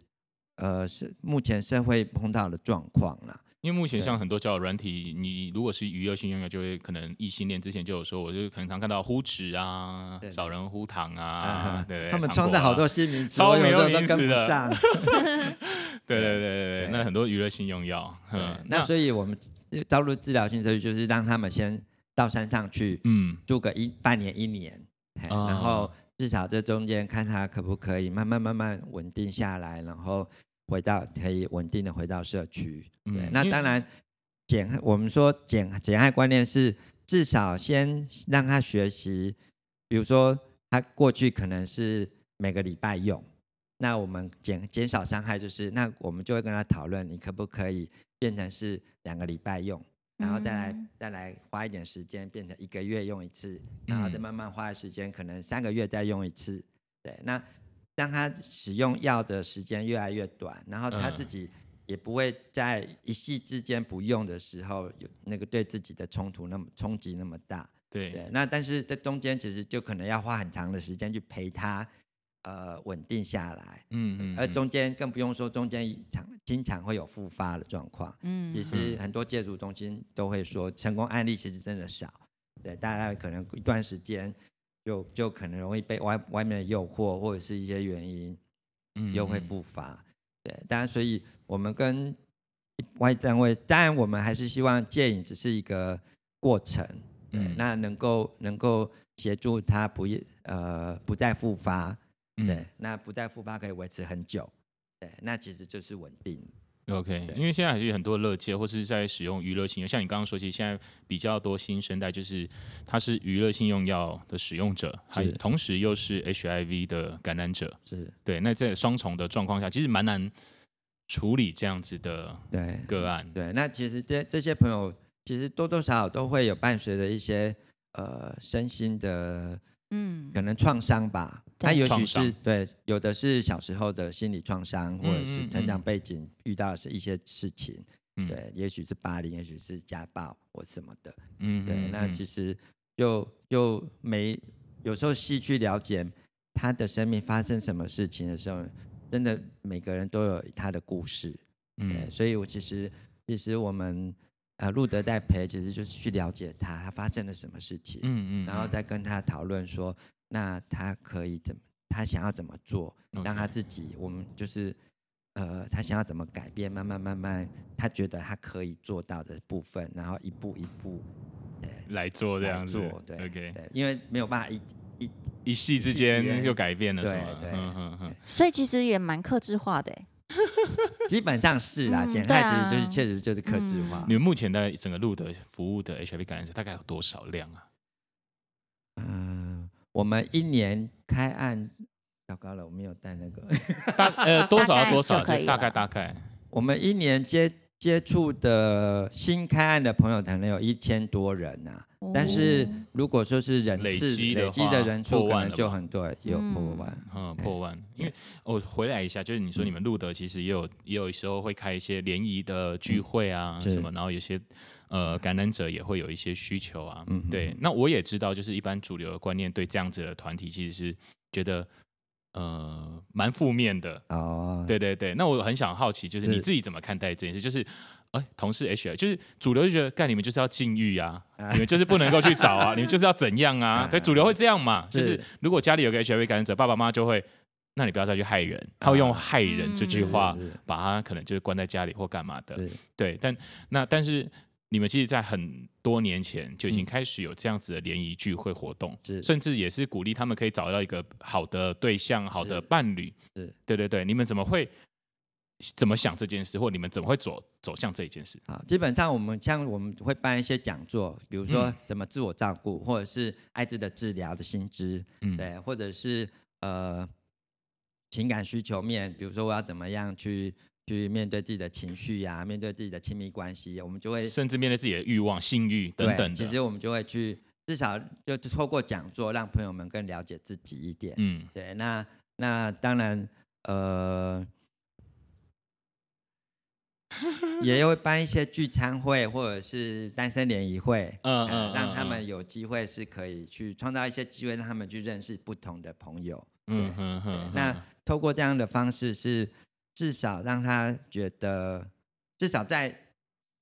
Speaker 1: 呃是目前社会碰到的状况啦。
Speaker 2: 因为目前像很多交友软体，你如果是娱乐性用药，就会可能异性恋之前就有说，我就可能常看到呼脂啊，找人呼糖啊，对，
Speaker 1: 他们创造好多新名词，*laughs*
Speaker 2: 超没有名
Speaker 1: 词的。*laughs* *laughs*
Speaker 2: 对对对对对，那很多娱乐性用药，嗯，
Speaker 1: 那所以我们招入治疗性社区，就是让他们先到山上去，嗯，住个一半年一年，然后至少这中间看他可不可以慢慢慢慢稳定下来，然后。回到可以稳定的回到社区，对，嗯、那当然减我们说减减害观念是至少先让他学习，比如说他过去可能是每个礼拜用，那我们减减少伤害就是，那我们就会跟他讨论，你可不可以变成是两个礼拜用，然后再来、嗯、再来花一点时间变成一个月用一次，然后再慢慢花时间，可能三个月再用一次，对，那。让他使用药的时间越来越短，然后他自己也不会在一夕之间不用的时候有那个对自己的冲突那么冲击那么大。
Speaker 2: 对，对，
Speaker 1: 那但是这中间其实就可能要花很长的时间去陪他，呃，稳定下来。嗯嗯。而中间更不用说，中间常经常会有复发的状况。嗯。其实很多戒毒中心都会说，成功案例其实真的少。对，大概可能一段时间。就就可能容易被外外面的诱惑或者是一些原因，嗯，又会复发，对。当然，所以我们跟外单位，当然我们还是希望戒瘾只是一个过程，嗯，那能够能够协助他不呃不再复发，对，那不再复发可以维持很久，对，那其实就是稳定。
Speaker 2: OK，因为现在还是很多乐界或是在使用娱乐性，像你刚刚说，其实现在比较多新生代就是他是娱乐性用药的使用者，还同时又是 HIV 的感染者，
Speaker 1: 是
Speaker 2: 对。那在双重的状况下，其实蛮难处理这样子的对个案。
Speaker 1: 对，那其实这这些朋友其实多多少少都会有伴随着一些呃身心的。嗯，可能创伤吧，他也许是对，有的是小时候的心理创伤，或者是成长背景遇到的是一些事情，嗯、对，也许是霸凌，也许是家暴或什么的，嗯，对，那其实就就没有时候细去了解他的生命发生什么事情的时候，真的每个人都有他的故事，嗯，所以我其实其实我们。呃，路德在陪，其实就是去了解他，他发生了什么事情，嗯嗯，然后再跟他讨论说，那他可以怎么，他想要怎么做，让他自己，我们就是，呃，他想要怎么改变，慢慢慢慢，他觉得他可以做到的部分，然后一步一步，对，
Speaker 2: 来做这样子，
Speaker 1: 对，OK，对，因为没有办法一一
Speaker 2: 一夕之间就改变了，是吗？
Speaker 1: 对，嗯嗯，
Speaker 3: 所以其实也蛮克制化的。*laughs*
Speaker 1: 基本上是啦，减害其实就是确实就是克制化。
Speaker 2: 你们目前的整个路德服务的 HIV 感染者大概有多少量啊？
Speaker 1: 嗯，我们一年开案，糟糕了，我没有带那个。
Speaker 2: 大呃多少 *laughs* 多少？大概大概，
Speaker 1: 我们一年接接触的新开案的朋友可能有一千多人呐、啊，哦、但是如果说是人次累积的，累积的人数可能就很多，有破万，
Speaker 2: 嗯，破万。因为我回来一下，就是你说你们露德其实也有也有时候会开一些联谊的聚会啊什么，然后有些呃感染者也会有一些需求啊，嗯，对。那我也知道，就是一般主流的观念对这样子的团体其实是觉得。呃，蛮负面的哦。对对对，那我很想好奇，就是你自己怎么看待这件事？就是，哎，同事 H R，就是主流就觉得，干你们就是要禁欲啊，啊你们就是不能够去找啊，*laughs* 你们就是要怎样啊？所以主流会这样嘛？就是如果家里有个 H R V 感染者，爸爸妈妈就会，那你不要再去害人，他会用害人这句话把他可能就是关在家里或干嘛的。是对，但那但是。你们其实，在很多年前就已经开始有这样子的联谊聚会活动，是甚至也是鼓励他们可以找到一个好的对象、好的伴侣。是，对对对。你们怎么会怎么想这件事，或你们怎么会走走向这一件事？
Speaker 1: 啊，基本上我们像我们会办一些讲座，比如说怎么自我照顾，或者是艾滋的治疗的新知，嗯，对，或者是呃情感需求面，比如说我要怎么样去。去面对自己的情绪呀、啊，面对自己的亲密关系，我们就会
Speaker 2: 甚至面对自己的欲望、性欲等等。
Speaker 1: 其实我们就会去，至少就透过讲座，让朋友们更了解自己一点。嗯，对。那那当然，呃，*laughs* 也会办一些聚餐会，或者是单身联谊会。嗯嗯，让他们有机会是可以去创造一些机会，让他们去认识不同的朋友。嗯嗯嗯。那透过这样的方式是。至少让他觉得，至少在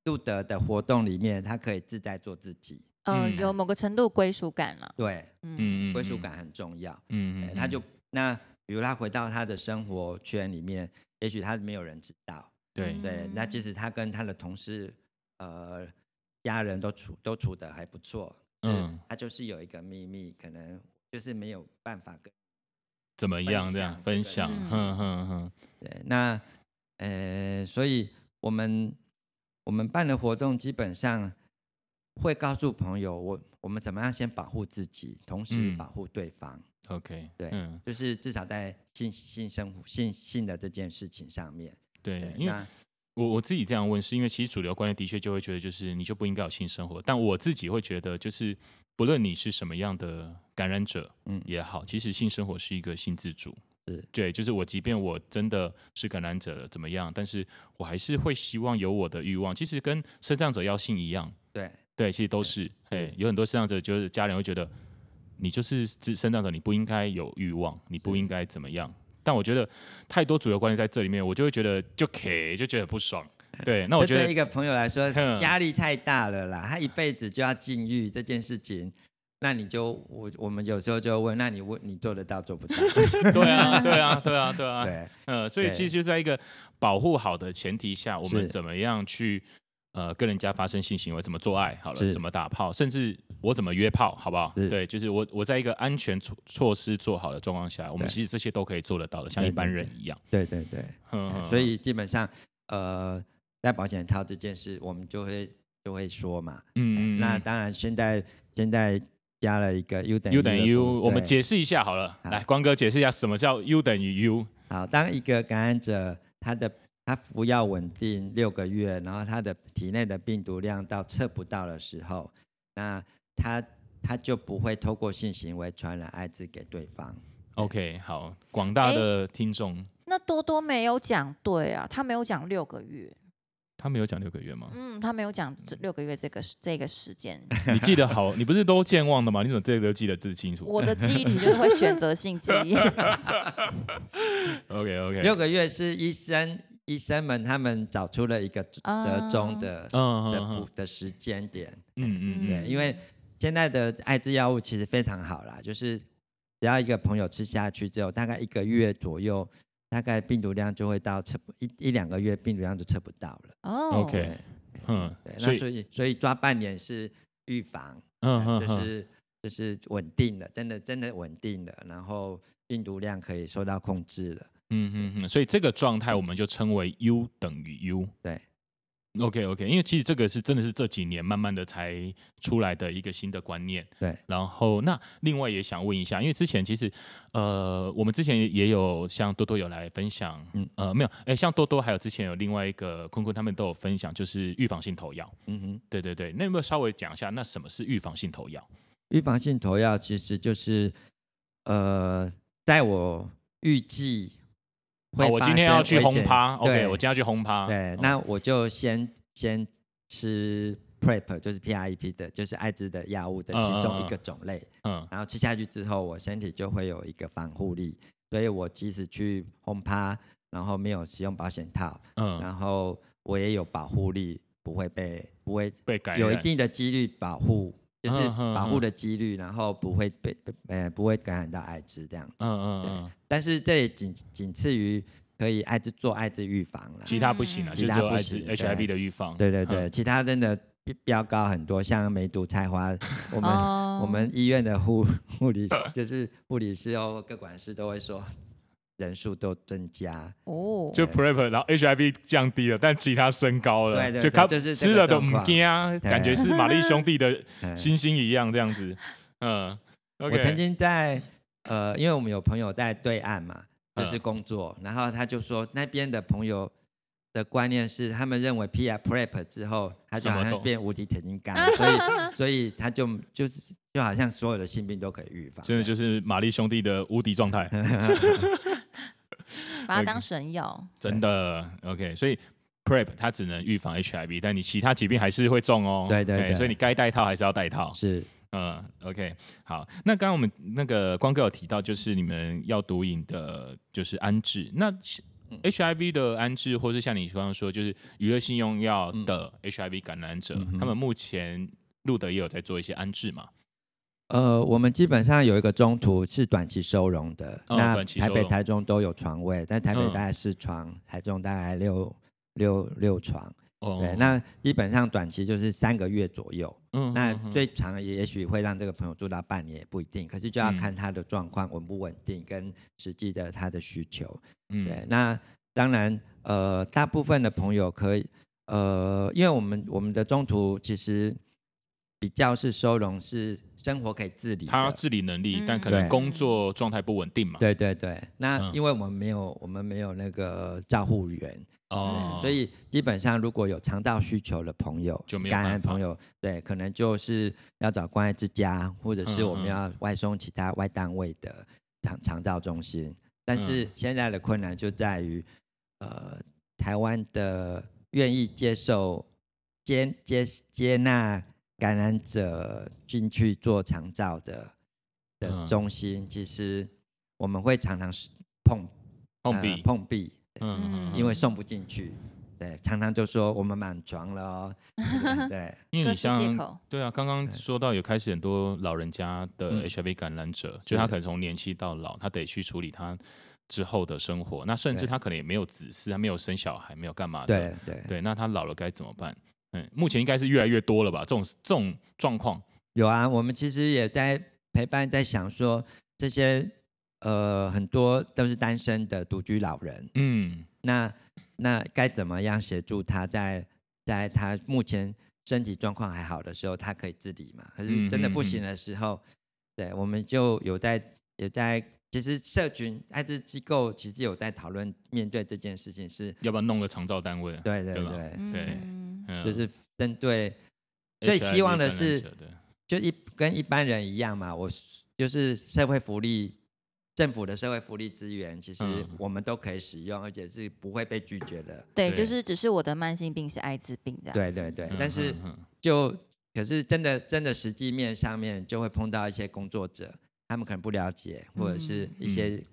Speaker 1: 杜德的活动里面，他可以自在做自己。
Speaker 3: 嗯，有某个程度归属感了。
Speaker 1: 对，嗯，归属感很重要。嗯嗯，他就那，比如他回到他的生活圈里面，也许他没有人知道。对对，那即使他跟他的同事、呃家人都处都处得还不错，嗯，他就是有一个秘密，可能就是没有办法跟。
Speaker 2: 怎么样？这样分享，哼哼哼。
Speaker 1: 对，那呃，所以我们我们办的活动基本上会告诉朋友，我我们怎么样先保护自己，同时保护对方。
Speaker 2: 嗯、OK，
Speaker 1: 对，嗯、就是至少在性性生活、性性的这件事情上面。
Speaker 2: 对，对因为那我我自己这样问，是因为其实主流观念的确就会觉得，就是你就不应该有性生活，但我自己会觉得，就是。不论你是什么样的感染者，嗯，也好，其实性生活是一个性自主，是。对，就是我，即便我真的是感染者了怎么样，但是我还是会希望有我的欲望，其实跟生障者要性一样，
Speaker 1: 对，
Speaker 2: 对，其实都是，哎，有很多生障者就是家人会觉得你就是身障者，你不应该有欲望，你不应该怎么样，但我觉得太多主流观念在这里面，我就会觉得就 K 就觉得不爽。*laughs* 对，那我觉得对
Speaker 1: 一个朋友来说 *laughs* 压力太大了啦。他一辈子就要禁欲这件事情，那你就我我们有时候就问，那你问你做得到做不到？*laughs*
Speaker 2: 对啊，对啊，对啊，对啊。对，嗯，所以其实就在一个保护好的前提下，我们怎么样去呃跟人家发生性行为，怎么做爱，好了，怎么打炮，甚至我怎么约炮，好不好？对，就是我我在一个安全措措施做好的状况下，我们其实这些都可以做得到的，像一般人一样。
Speaker 1: 对对对，嗯，所以基本上呃。戴保险套这件事，我们就会就会说嘛。嗯嗯。那当然，现在现在加了一个 U 等于 U
Speaker 2: 等于 U，我们解释一下好了。好来，光哥解释一下什么叫 U 等于 U。
Speaker 1: 好，当一个感染者他的他服药稳定六个月，然后他的体内的病毒量到测不到的时候，那他他就不会透过性行为传染艾滋给对方。
Speaker 2: OK，好，广大的听众。欸，
Speaker 3: 那多多没有讲对啊，他没有讲六个月。
Speaker 2: 他没有讲六个月吗？
Speaker 3: 嗯，他没有讲这六个月这个这个时间。*laughs*
Speaker 2: 你记得好，你不是都健忘的吗？你怎么这个都记得这清楚？
Speaker 3: 我的记忆体就是会选择性记忆。*laughs*
Speaker 2: OK OK，
Speaker 1: 六个月是医生医生们他们找出了一个折中的、uh, 的补的时间点。嗯嗯嗯，对，因为现在的艾滋药物其实非常好啦，就是只要一个朋友吃下去之后，大概一个月左右。大概病毒量就会到测不一一两个月，病毒量就测不到了。
Speaker 2: 哦，OK，嗯，
Speaker 1: 对，那所以所以抓半年是预防，嗯嗯，就是就是稳定了，真的真的稳定了，然后病毒量可以受到控制了。
Speaker 2: 嗯嗯嗯，所以这个状态我们就称为 U 等于 U。
Speaker 1: 对
Speaker 2: OK OK，因为其实这个是真的是这几年慢慢的才出来的一个新的观念。
Speaker 1: 对，
Speaker 2: 然后那另外也想问一下，因为之前其实呃，我们之前也有像多多有来分享，嗯呃没有，哎像多多还有之前有另外一个坤坤他们都有分享，就是预防性投药。嗯哼，对对对，那有没有稍微讲一下，那什么是预防性投药？
Speaker 1: 预防性投药其实就是呃，在我预计。
Speaker 2: 好，我今天要去轰趴，OK，我今天要去轰趴。
Speaker 1: 对，那我就先先吃 PrEP，就是 PrEP 的，就是艾滋的药物的其中一个种类。嗯，然后吃下去之后，我身体就会有一个防护力，所以我即使去轰趴，然后没有使用保险套，嗯，然后我也有保护力，不会被不会
Speaker 2: 被感染，
Speaker 1: 有一定的几率保护。就是保护的几率，然后不会被呃不会感染到艾滋这样子。嗯嗯嗯。但是这也仅仅次于可以艾滋做艾滋预防了，
Speaker 2: 其他不行了，其他不行。HIV 的预防。
Speaker 1: 对对对，其他真的标高很多，像梅毒、菜花，*laughs* 我们我们医院的护护理就是护理师哦，各管事都会说。人数都增加
Speaker 2: 哦，就 PrEP，然后 HIV 降低了，但其他升高了，对对对，就他吃了都唔惊啊，感觉是玛丽兄弟的星星一样这样子。嗯，
Speaker 1: 我曾经在呃，因为我们有朋友在对岸嘛，就是工作，然后他就说那边的朋友的观念是，他们认为 P R PrEP 之后，他就好像变无敌铁金刚，所以所以他就就是就好像所有的性病都可以预防，
Speaker 2: 真的就是玛丽兄弟的无敌状态。
Speaker 3: 把它当神药，okay,
Speaker 2: 真的 OK。所以 PrEP 它只能预防 HIV，但你其他疾病还是会中哦。
Speaker 1: 对对，对，
Speaker 2: 所以你该戴套还是要戴套。
Speaker 1: 是，
Speaker 2: 嗯，OK。好，那刚刚我们那个光哥有提到，就是你们要毒瘾的，就是安置。那 HIV 的安置，或是像你刚刚说，就是娱乐性用药的 HIV 感染者，嗯、他们目前路德也有在做一些安置嘛？
Speaker 1: 呃，我们基本上有一个中途是短期收容的，哦、那台北、台中都有床位，但台北大概四床，嗯、台中大概六六六床。哦，对，那基本上短期就是三个月左右。嗯，那最长也许会让这个朋友住到半年也不一定，可是就要看他的状况稳不稳定跟实际的他的需求。嗯，对，那当然，呃，大部分的朋友可以，呃，因为我们我们的中途其实比较是收容是。生活可以自理，
Speaker 2: 他自理能力，但可能工作状态不稳定嘛。
Speaker 1: 对对对，那因为我们没有，我们没有那个照护员哦，所以基本上如果有肠道需求的朋友，就没有感染朋友，对，可能就是要找关爱之家，或者是我们要外送其他外单位的肠肠道中心。但是现在的困难就在于，呃，台湾的愿意接受接接接纳。感染者进去做长照的的中心，其实我们会常常碰
Speaker 2: 碰壁。
Speaker 1: 碰壁，嗯，因为送不进去，对，常常就说我们满床了哦，对，*laughs*
Speaker 2: 因为你像对啊，刚刚说到有开始很多老人家的 HIV 感染者，就他可能从年轻到老，他得去处理他之后的生活，那甚至他可能也没有子嗣，他没有生小孩，没有干嘛的，
Speaker 1: 对对。
Speaker 2: 对，那他老了该怎么办？嗯，目前应该是越来越多了吧？这种这种状况
Speaker 1: 有啊。我们其实也在陪伴，在想说这些呃很多都是单身的独居老人，嗯，那那该怎么样协助他在在他目前身体状况还好的时候，他可以自理嘛？可是真的不行的时候，嗯嗯嗯对，我们就有在有在，其实社群艾滋机构其实有在讨论面对这件事情是
Speaker 2: 要不要弄个长照单位？
Speaker 1: 对对对
Speaker 2: 对。对
Speaker 1: 就是针对最希望的是，就一跟一般人一样嘛。我就是社会福利，政府的社会福利资源，其实我们都可以使用，而且是不会被拒绝的。
Speaker 3: 对，就是只是我的慢性病是艾滋病这样。
Speaker 1: 对对对，但是就可是真的真的实际面上面就会碰到一些工作者，他们可能不了解，或者是一些。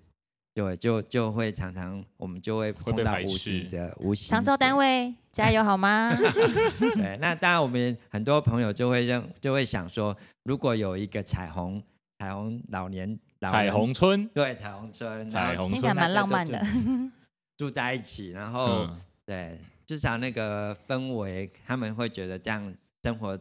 Speaker 1: 对，就就会常常我们就会碰到无形的无形。
Speaker 3: 长照单位加油好吗？*laughs*
Speaker 1: 对，那当然我们很多朋友就会认就会想说，如果有一个彩虹彩虹老年
Speaker 2: 彩虹村，
Speaker 1: 对彩虹村，
Speaker 2: 彩虹村
Speaker 3: 听起来蛮浪漫的，*laughs*
Speaker 1: 住在一起，然后、嗯、对，至少那个氛围，他们会觉得这样生活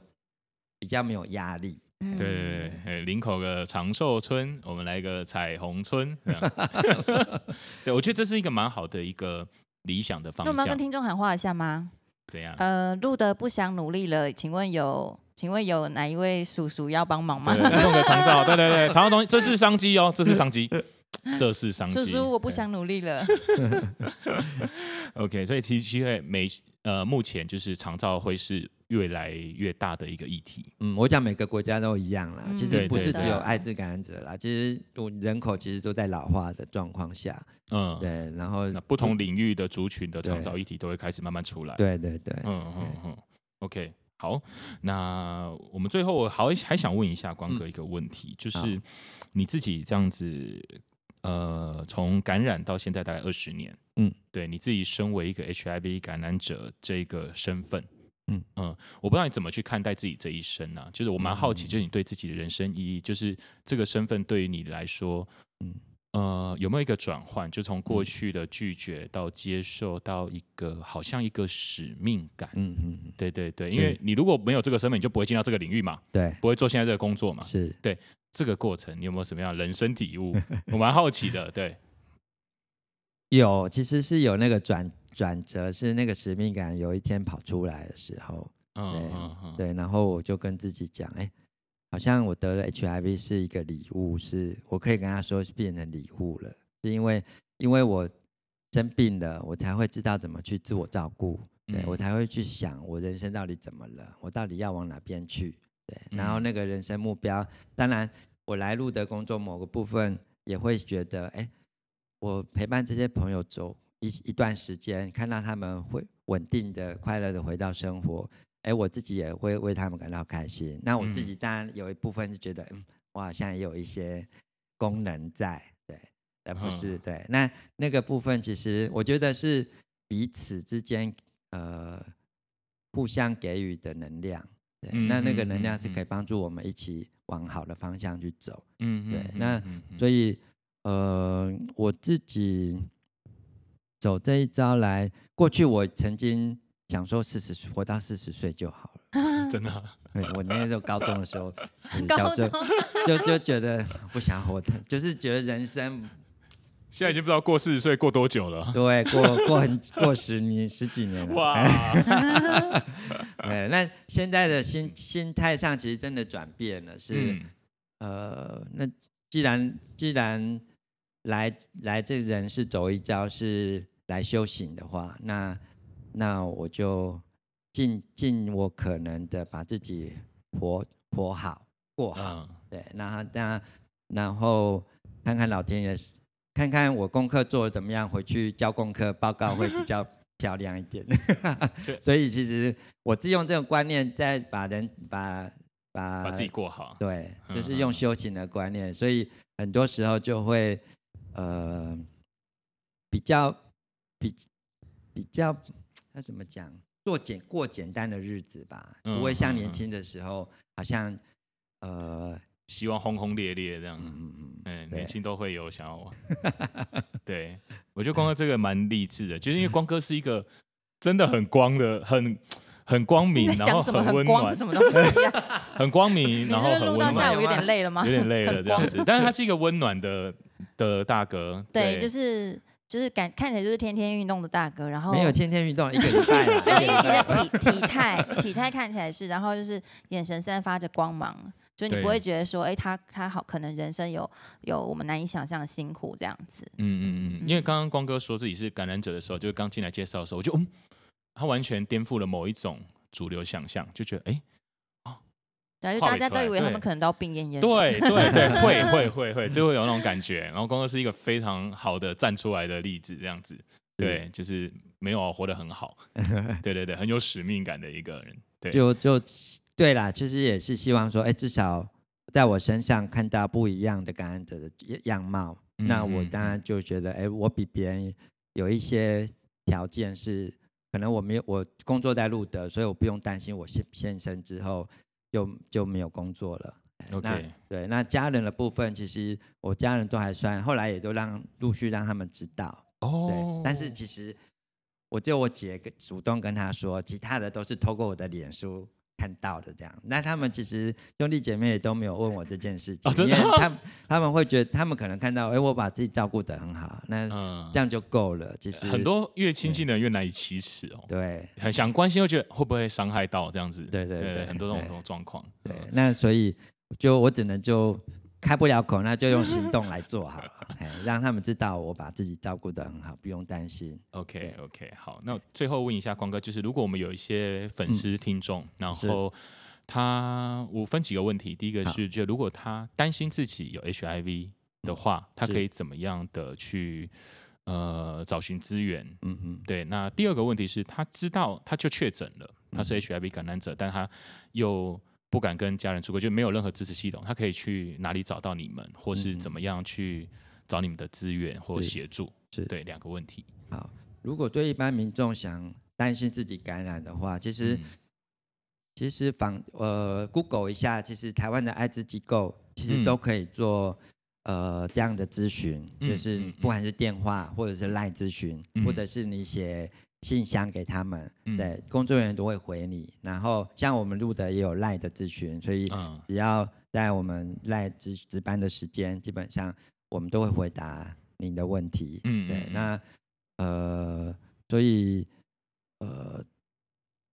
Speaker 1: 比较没有压力。
Speaker 2: 对对对，林口的长寿村，我们来一个彩虹村。*laughs* *laughs* 对，我觉得这是一个蛮好的一个理想的方向。那
Speaker 3: 我们要跟听众喊话一下吗？
Speaker 2: 怎样？
Speaker 3: 呃，录的不想努力了，请问有，请问有哪一位叔叔要帮忙吗？
Speaker 2: 用个长照，对对对，长照东西，这是商机哦，这是商机，*laughs* 这是商机。
Speaker 3: 叔叔，我不想努力了。
Speaker 2: OK，所以其实每呃，目前就是长照会是越来越大的一个议题。
Speaker 1: 嗯，我讲每个国家都一样啦，嗯、其实不是只有艾滋感染者啦，其实都人口其实都在老化的状况下。嗯，对，然后
Speaker 2: 不同领域的族群的长照议题都会开始慢慢出来。
Speaker 1: 对对对，
Speaker 2: 嗯嗯嗯，OK，好，那我们最后我好还想问一下光哥一个问题，嗯、就是你自己这样子，呃，从感染到现在大概二十年，嗯，对你自己身为一个 HIV 感染者这个身份，嗯嗯，我不知道你怎么去看待自己这一生呢、啊？就是我蛮好奇，就是你对自己的人生意义，就是这个身份对于你来说，嗯。呃，有没有一个转换？就从过去的拒绝到接受，到一个好像一个使命感。嗯嗯，对对对，因为你如果没有这个身份，你就不会进到这个领域嘛。
Speaker 1: 对，
Speaker 2: 不会做现在这个工作嘛。
Speaker 1: 是
Speaker 2: 对这个过程，你有没有什么样的人生体悟？*laughs* 我蛮好奇的。对，
Speaker 1: 有，其实是有那个转转折，是那个使命感，有一天跑出来的时候。嗯嗯嗯。对，然后我就跟自己讲，哎。好像我得了 HIV 是一个礼物，是我可以跟他说是变成礼物了，是因为因为我生病了，我才会知道怎么去自我照顾，对，我才会去想我人生到底怎么了，我到底要往哪边去，对，然后那个人生目标，当然我来路的工作某个部分也会觉得，哎，我陪伴这些朋友走一一段时间，看到他们会稳定的、快乐的回到生活。哎，我自己也会为他们感到开心。那我自己当然有一部分是觉得，嗯，我好像也有一些功能在，对，而不是对。那那个部分其实我觉得是彼此之间呃互相给予的能量。对，那那个能量是可以帮助我们一起往好的方向去走。嗯，对。那所以呃，我自己走这一招来，过去我曾经。想说四十岁活到四十岁就好了，*laughs*
Speaker 2: 真的。
Speaker 1: 对，我那时候高中的时候，*laughs* 小时候就就觉得不想活的，就是觉得人生
Speaker 2: 现在已经不知道过四十岁过多久了。对，
Speaker 1: 过过很过十年十几年了。哇！*laughs* 对，那现在的心心态上其实真的转变了，是、嗯、呃，那既然既然来来这人是走一遭是来修行的话，那。那我就尽尽我可能的把自己活活好过好，对，然后那然后看看老天爷，看看我功课做的怎么样，回去交功课报告会比较 *laughs* 漂亮一点。*laughs* 所以其实我是用这种观念在把人把把
Speaker 2: 把自己过好，
Speaker 1: 对，就是用修行的观念，所以很多时候就会呃比较比比较。那怎么讲？做简过简单的日子吧，不会像年轻的时候，好像呃，
Speaker 2: 希望轰轰烈烈这样。嗯嗯嗯，年轻都会有想要。*laughs* 对，我觉得光哥这个蛮励志的，就是因为光哥是一个真的很光的、很很光明，然后很温暖，什么东西啊？*laughs* 很光明，然后很温暖。
Speaker 3: 下午有点累了吗？
Speaker 2: 有点累了这样子，但是他是一个温暖的的大哥。
Speaker 3: 对，就是。就是感看起来就是天天运动的大哥，然后
Speaker 1: 没有天天运动 *laughs* 一个礼拜，
Speaker 3: 没有因为你的体体态体态看起来是，然后就是眼神散发着光芒，就你不会觉得说，哎，他他好可能人生有有我们难以想象的辛苦这样子。
Speaker 2: 嗯嗯嗯，因为刚刚光哥说自己是感染者的时候，就是刚进来介绍的时候，我就嗯，他完全颠覆了某一种主流想象，就觉得哎。诶
Speaker 3: 对，就大家都以为他们可能都要病恹恹。
Speaker 2: 对对对，会会会会，就会有那种感觉。然后工作是一个非常好的站出来的例子，这样子，对，就是没有活得很好，*laughs* 对对对，很有使命感的一个人。对，
Speaker 1: 就就对啦，其实也是希望说，哎，至少在我身上看到不一样的感染者的样貌，那我当然就觉得，哎，我比别人有一些条件是，可能我没有我工作在路德，所以我不用担心我现现身之后。就就没有工作了。OK，对，那家人的部分，其实我家人都还算，后来也都让陆续让他们知道。哦、oh.，对，但是其实我就我姐跟主动跟他说，其他的都是透过我的脸书看到的这样。那他们其实兄弟姐妹也都没有问我这件事情，
Speaker 2: 哦、
Speaker 1: 因为他们他们会觉得，他们可能看到，哎、欸，我把自己照顾得很好，那这样就够了。其实
Speaker 2: 很多越亲近的人越难以启齿哦。
Speaker 1: 对，
Speaker 2: 很想关心，又觉得会不会伤害到这样子？
Speaker 1: 对对对，对，对，
Speaker 2: 很多这种状况。
Speaker 1: 对，那所以就我只能就。开不了口，那就用行动来做好了，让他们知道我把自己照顾得很好，不用担心。
Speaker 2: OK OK，好，那最后问一下光哥，就是如果我们有一些粉丝听众，嗯、然后他我分几个问题，第一个是就如果他担心自己有 HIV 的话，他可以怎么样的去呃找寻资源？嗯嗯，对。那第二个问题是他知道他就确诊了，他是 HIV 感染者，但他又不敢跟家人出柜，就没有任何支持系统，他可以去哪里找到你们，或是怎么样去找你们的资源或协助？是对两个问题。
Speaker 1: 好，如果对一般民众想担心自己感染的话，其实、嗯、其实访呃 Google 一下，其实台湾的艾滋机构其实都可以做、嗯、呃这样的咨询，就是不管是电话或者是 LINE 咨询，嗯、或者是你写。信箱给他们，嗯、对，工作人员都会回你。然后像我们录的也有赖的咨询，所以只要在我们赖值值班的时间，基本上我们都会回答您的问题。嗯，对，那呃，所以呃，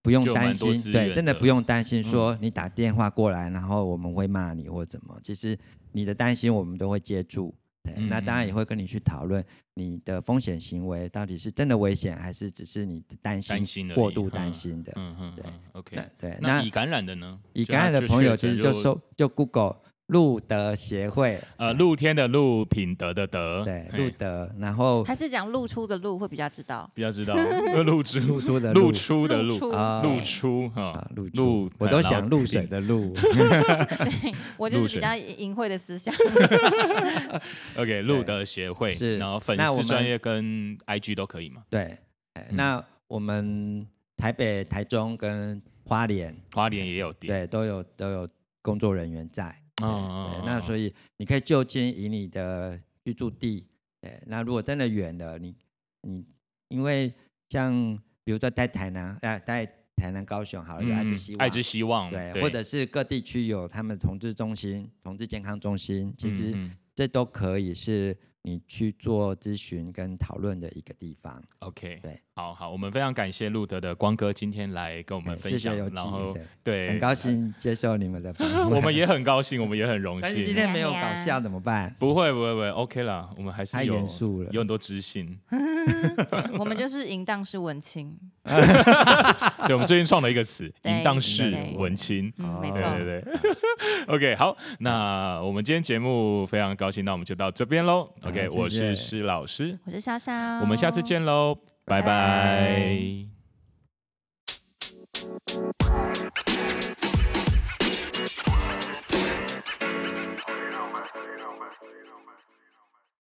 Speaker 1: 不用担心，对，真的不用担心说你打电话过来，然后我们会骂你或怎么。其实你的担心我们都会接住。嗯、那当然也会跟你去讨论你的风险行为到底是真的危险，还是只是你的担心过度担心的。嗯嗯，对
Speaker 2: ，OK，
Speaker 1: 对。
Speaker 2: 那已感染的呢？
Speaker 1: 已感染的朋友其实就搜就 Google。露德协会，
Speaker 2: 呃，露天的露，品德的德，
Speaker 1: 对，露德，然后
Speaker 3: 还是讲露出的露会比较知道，
Speaker 2: 比较知道，*laughs* 露出。
Speaker 1: 露出的
Speaker 2: 露。出的
Speaker 3: 露。
Speaker 2: 啊，露出哈，
Speaker 1: 露露，我都想露水的露，*laughs*
Speaker 3: 对，我就是比较隐晦的思想。
Speaker 2: OK，露德协会是，然后粉丝专业跟 IG 都可以嘛？
Speaker 1: 对，那我们台北、台中跟花莲，
Speaker 2: 花莲也有店，
Speaker 1: 对，都有都有工作人员在。哦，对，那所以你可以就近以你的居住地，对，那如果真的远了，你你因为像比如说在台南，哎，在台南高雄，好，有爱之希望，
Speaker 2: 爱之希望，
Speaker 1: 对，或者是各地区有他们同志中心、同志健康中心，其实这都可以是。你去做咨询跟讨论的一个地方。
Speaker 2: OK，对，好好，我们非常感谢路德的光哥今天来跟我们分享，然后对，
Speaker 1: 很高兴接受你们的访 *laughs* 问，
Speaker 2: 我们也很高兴，我们也很荣幸。
Speaker 1: 但是今天没有搞笑怎么办？
Speaker 2: 不会不会不会，OK 啦，我们还是有
Speaker 1: 太严肃了，
Speaker 2: 有很多知性。*laughs*
Speaker 3: 我们就是淫荡式文青。*laughs*
Speaker 2: 对，我们最近创了一个词，淫荡式文青。
Speaker 3: 嗯，没错，
Speaker 2: 对对对。OK，好，那我们今天节目非常高兴，那我们就到这边喽。OK，我是施老师，
Speaker 3: 我是莎莎，
Speaker 2: 我们下次见喽，拜拜。